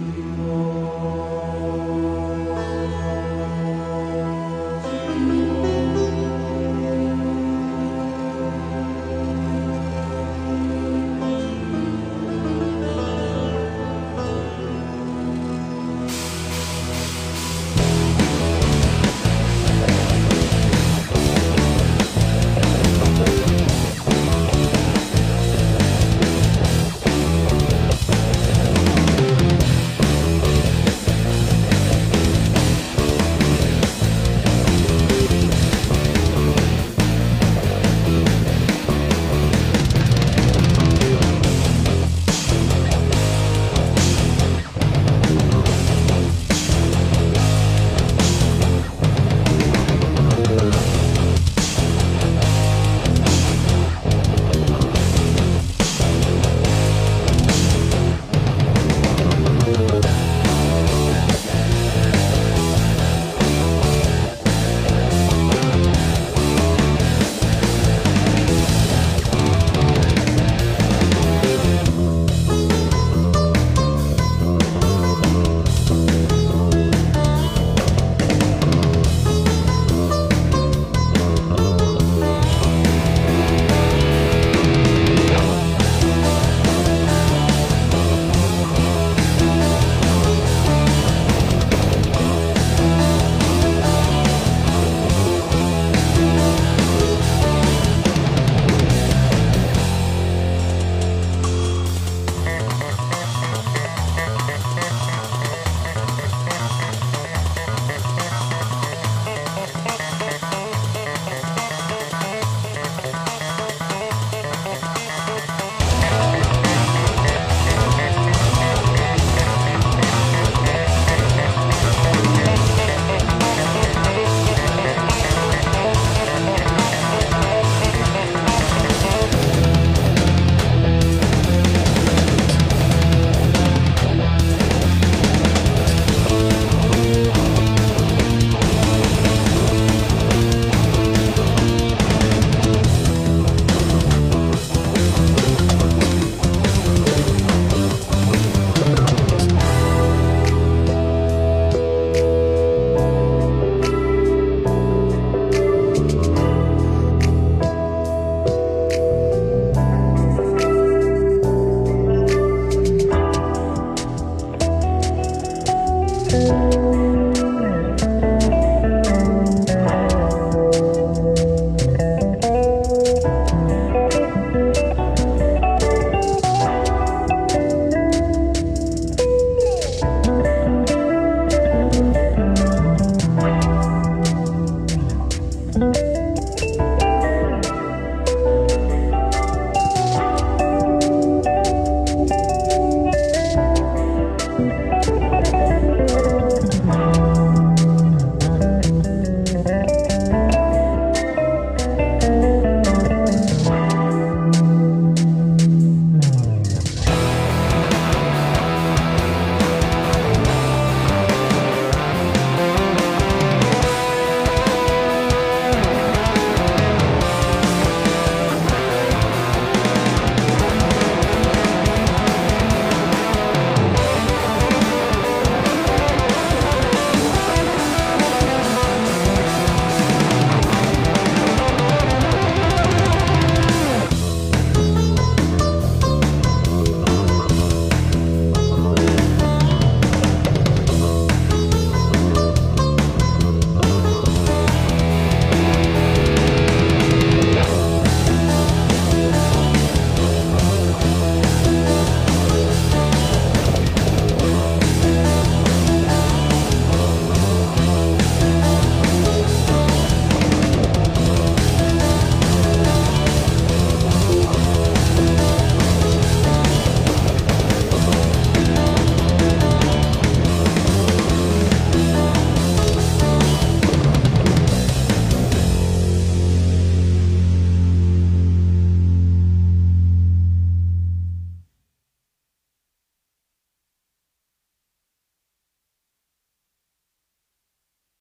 Lord.